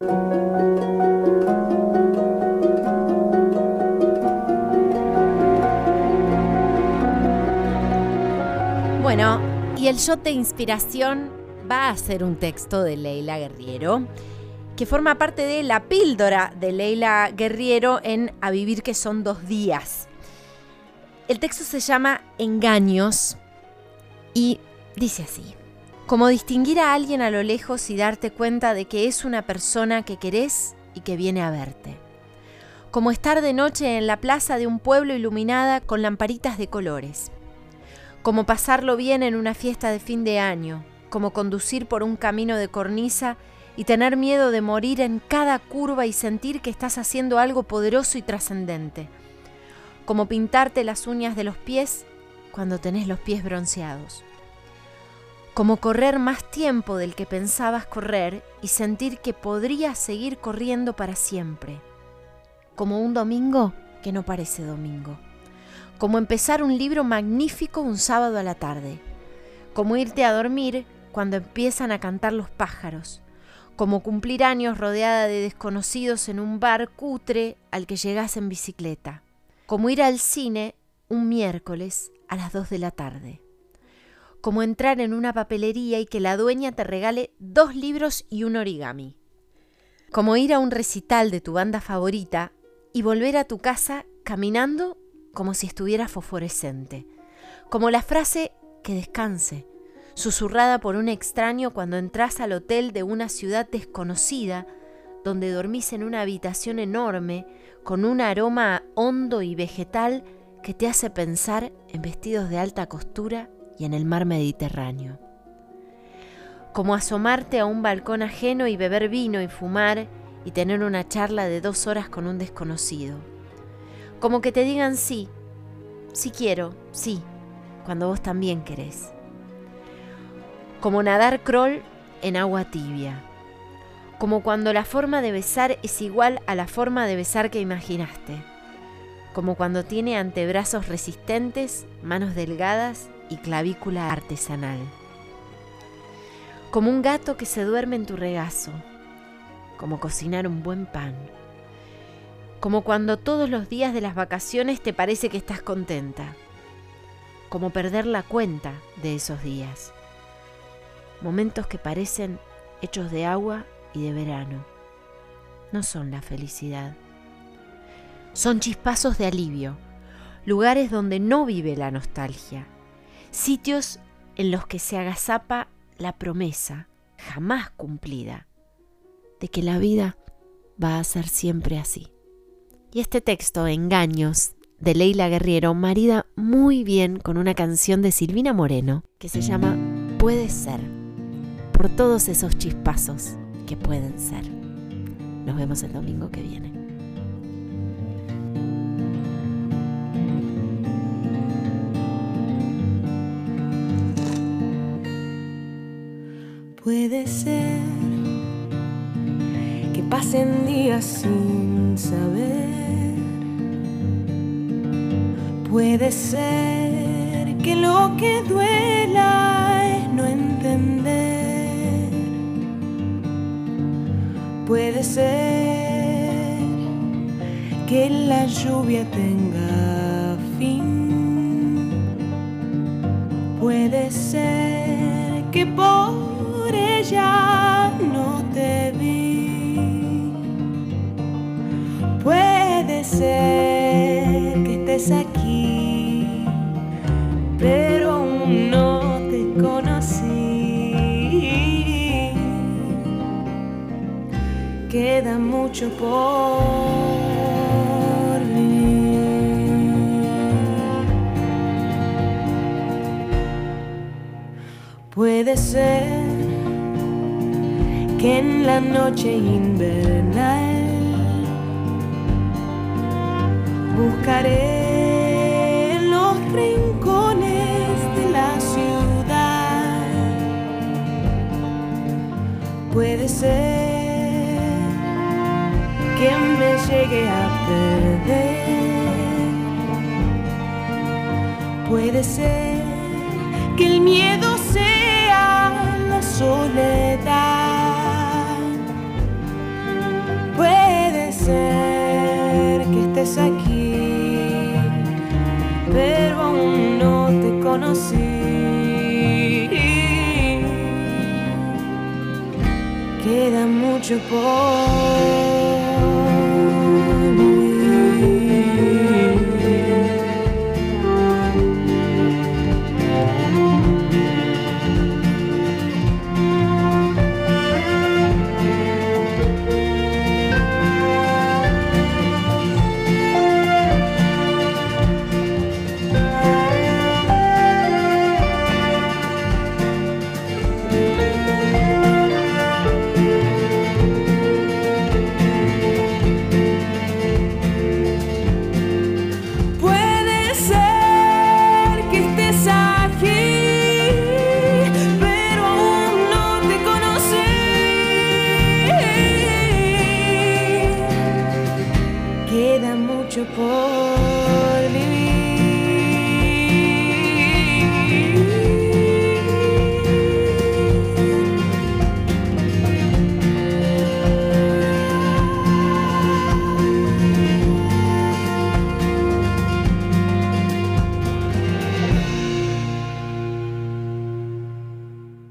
Bueno, y el shot de inspiración va a ser un texto de Leila Guerriero, que forma parte de la píldora de Leila Guerriero en A Vivir que son dos días. El texto se llama Engaños y dice así. Como distinguir a alguien a lo lejos y darte cuenta de que es una persona que querés y que viene a verte. Como estar de noche en la plaza de un pueblo iluminada con lamparitas de colores. Como pasarlo bien en una fiesta de fin de año, como conducir por un camino de cornisa y tener miedo de morir en cada curva y sentir que estás haciendo algo poderoso y trascendente, como pintarte las uñas de los pies cuando tenés los pies bronceados, como correr más tiempo del que pensabas correr y sentir que podrías seguir corriendo para siempre, como un domingo que no parece domingo. Como empezar un libro magnífico un sábado a la tarde, como irte a dormir cuando empiezan a cantar los pájaros, como cumplir años rodeada de desconocidos en un bar cutre al que llegas en bicicleta, como ir al cine un miércoles a las 2 de la tarde, como entrar en una papelería y que la dueña te regale dos libros y un origami, como ir a un recital de tu banda favorita y volver a tu casa caminando como si estuviera fosforescente, como la frase que descanse, susurrada por un extraño cuando entras al hotel de una ciudad desconocida, donde dormís en una habitación enorme, con un aroma hondo y vegetal que te hace pensar en vestidos de alta costura y en el mar Mediterráneo. Como asomarte a un balcón ajeno y beber vino y fumar y tener una charla de dos horas con un desconocido como que te digan sí, sí quiero, sí, cuando vos también querés. Como nadar crawl en agua tibia. Como cuando la forma de besar es igual a la forma de besar que imaginaste. Como cuando tiene antebrazos resistentes, manos delgadas y clavícula artesanal. Como un gato que se duerme en tu regazo. Como cocinar un buen pan como cuando todos los días de las vacaciones te parece que estás contenta, como perder la cuenta de esos días, momentos que parecen hechos de agua y de verano. No son la felicidad. Son chispazos de alivio, lugares donde no vive la nostalgia, sitios en los que se agazapa la promesa, jamás cumplida, de que la vida va a ser siempre así. Y este texto, Engaños, de Leila Guerriero, marida muy bien con una canción de Silvina Moreno que se llama Puede ser, por todos esos chispazos que pueden ser. Nos vemos el domingo que viene. Puede ser que pasen días sin saber Puede ser que lo que duela es no entender. Puede ser que la lluvia tenga fin. Puede ser ella no te vi. Puede ser que estés aquí pero no te conocí. Queda mucho por vivir. Puede ser que en la noche invernal buscaré Puede ser que me llegue a perder. Puede ser que el miedo sea la soledad. Aquí, pero aún no te conocí. Queda mucho por untouchable.